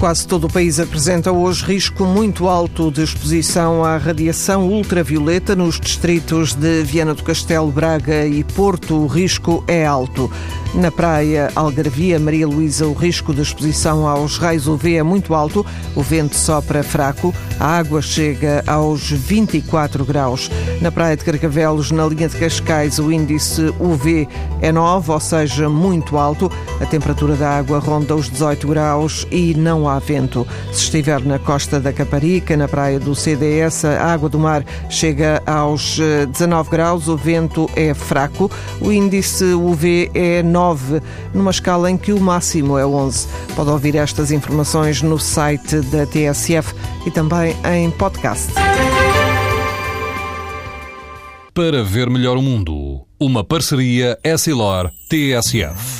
Quase todo o país apresenta hoje risco muito alto de exposição à radiação ultravioleta nos distritos de Viana do Castelo, Braga e Porto. O risco é alto. Na praia Algarvia, Maria Luísa, o risco de exposição aos raios UV é muito alto. O vento sopra fraco. A água chega aos 24 graus. Na praia de Carcavelos, na linha de Cascais, o índice UV é 9, ou seja, muito alto. A temperatura da água ronda os 18 graus e não há vento. Se estiver na costa da Caparica, na praia do CDS, a água do mar chega aos 19 eh, graus, o vento é fraco. O índice UV é 9, numa escala em que o máximo é 11. Pode ouvir estas informações no site da TSF e também em podcast. Para ver melhor o mundo, uma parceria Essilor-TSF.